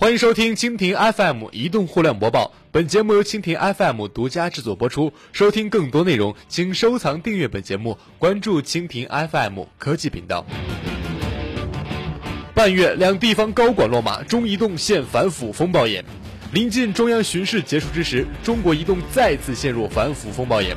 欢迎收听蜻蜓 FM 移动互联网播报，本节目由蜻蜓 FM 独家制作播出。收听更多内容，请收藏订阅本节目，关注蜻蜓 FM 科技频道。半月，两地方高管落马，中移动现反腐风暴眼。临近中央巡视结束之时，中国移动再次陷入反腐风暴眼。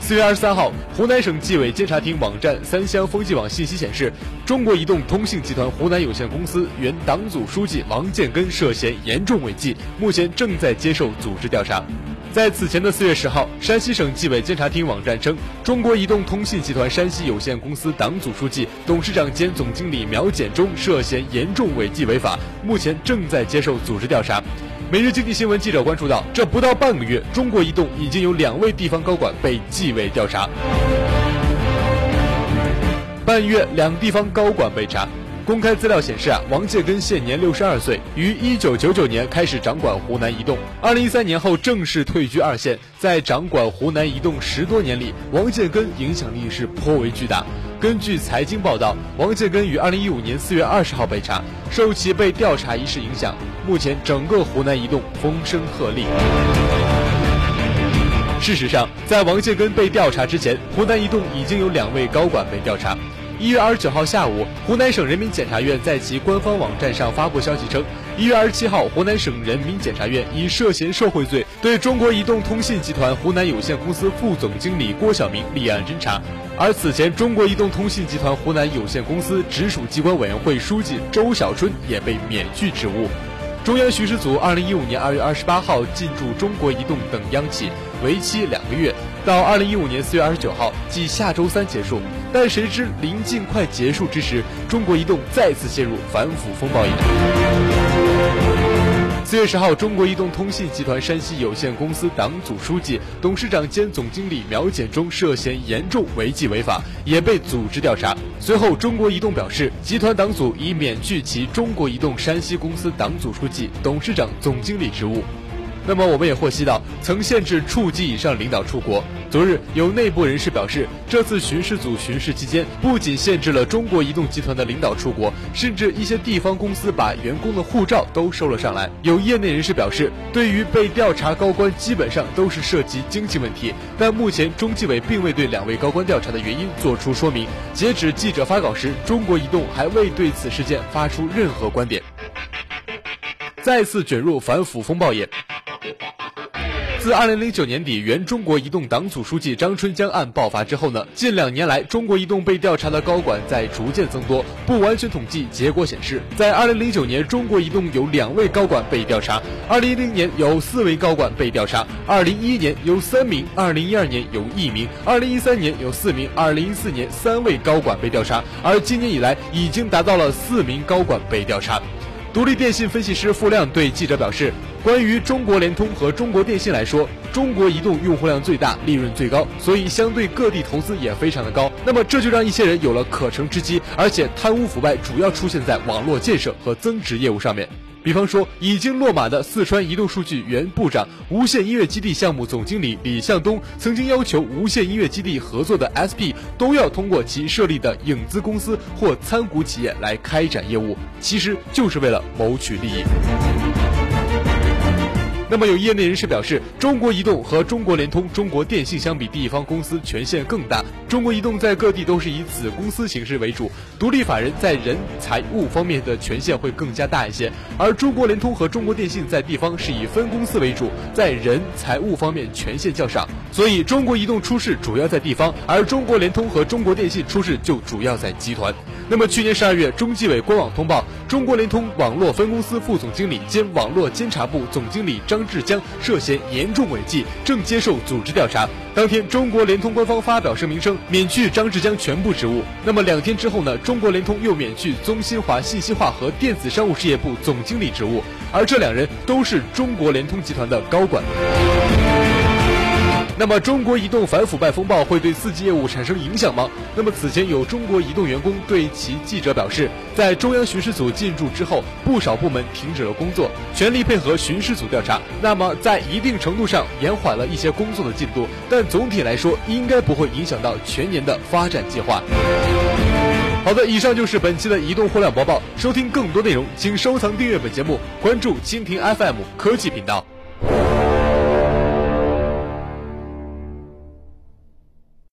四月二十三号，湖南省纪委监察厅网站三湘风纪网信息显示，中国移动通信集团湖南有限公司原党组书记王建根涉嫌严重违纪，目前正在接受组织调查。在此前的四月十号，山西省纪委监察厅网站称，中国移动通信集团山西有限公司党组书记、董事长兼总经理苗建中涉嫌严重违纪违法，目前正在接受组织调查。每日经济新闻记者关注到，这不到半个月，中国移动已经有两位地方高管被纪委调查。半月，两地方高管被查。公开资料显示啊，王建根现年六十二岁，于一九九九年开始掌管湖南移动，二零一三年后正式退居二线。在掌管湖南移动十多年里，王建根影响力是颇为巨大。根据财经报道，王建根于二零一五年四月二十号被查，受其被调查一事影响，目前整个湖南移动风声鹤唳。事实上，在王建根被调查之前，湖南移动已经有两位高管被调查。一月二十九号下午，湖南省人民检察院在其官方网站上发布消息称，一月二十七号，湖南省人民检察院以涉嫌受贿罪对中国移动通信集团湖南有限公司副总经理郭晓明立案侦查。而此前，中国移动通信集团湖南有限公司直属机关委员会书记周小春也被免去职务。中央巡视组二零一五年二月二十八号进驻中国移动等央企，为期两个月，到二零一五年四月二十九号，即下周三结束。但谁知临近快结束之时，中国移动再次陷入反腐风暴眼。四月十号，中国移动通信集团山西有限公司党组书记、董事长兼总经理苗建忠涉嫌严重违纪违法，也被组织调查。随后，中国移动表示，集团党组已免去其中国移动山西公司党组书记、董事长、总经理职务。那么，我们也获悉到，曾限制处级以上领导出国。昨日，有内部人士表示，这次巡视组巡视期间，不仅限制了中国移动集团的领导出国，甚至一些地方公司把员工的护照都收了上来。有业内人士表示，对于被调查高官，基本上都是涉及经济问题。但目前中纪委并未对两位高官调查的原因作出说明。截止记者发稿时，中国移动还未对此事件发出任何观点。再次卷入反腐风暴眼。自二零零九年底原中国移动党组书记张春江案爆发之后呢，近两年来中国移动被调查的高管在逐渐增多。不完全统计结果显示，在二零零九年，中国移动有两位高管被调查；二零一零年有四位高管被调查；二零一一年有三名；二零一二年有一名；二零一三年有四名；二零一四年三位高管被调查，而今年以来已经达到了四名高管被调查。独立电信分析师付亮对记者表示：“关于中国联通和中国电信来说，中国移动用户量最大，利润最高，所以相对各地投资也非常的高。那么这就让一些人有了可乘之机，而且贪污腐败主要出现在网络建设和增值业务上面。”比方说，已经落马的四川移动数据原部长、无线音乐基地项目总经理李向东，曾经要求无线音乐基地合作的 SP 都要通过其设立的影子公司或参股企业来开展业务，其实就是为了谋取利益。那么有业内人士表示，中国移动和中国联通、中国电信相比，地方公司权限更大。中国移动在各地都是以子公司形式为主，独立法人在人财物方面的权限会更加大一些。而中国联通和中国电信在地方是以分公司为主，在人财物方面权限较少。所以中国移动出事主要在地方，而中国联通和中国电信出事就主要在集团。那么去年十二月，中纪委官网通报，中国联通网络分公司副总经理兼网络监察部总经理张张志江涉嫌严重违纪，正接受组织调查。当天，中国联通官方发表声明称，免去张志江全部职务。那么两天之后呢？中国联通又免去宗新华信息化和电子商务事业部总经理职务，而这两人都是中国联通集团的高管。那么，中国移动反腐败风暴会对四 G 业务产生影响吗？那么，此前有中国移动员工对其记者表示，在中央巡视组进驻之后，不少部门停止了工作，全力配合巡视组调查。那么，在一定程度上延缓了一些工作的进度，但总体来说，应该不会影响到全年的发展计划。好的，以上就是本期的移动互联网播报。收听更多内容，请收藏订阅本节目，关注蜻蜓 FM 科技频道。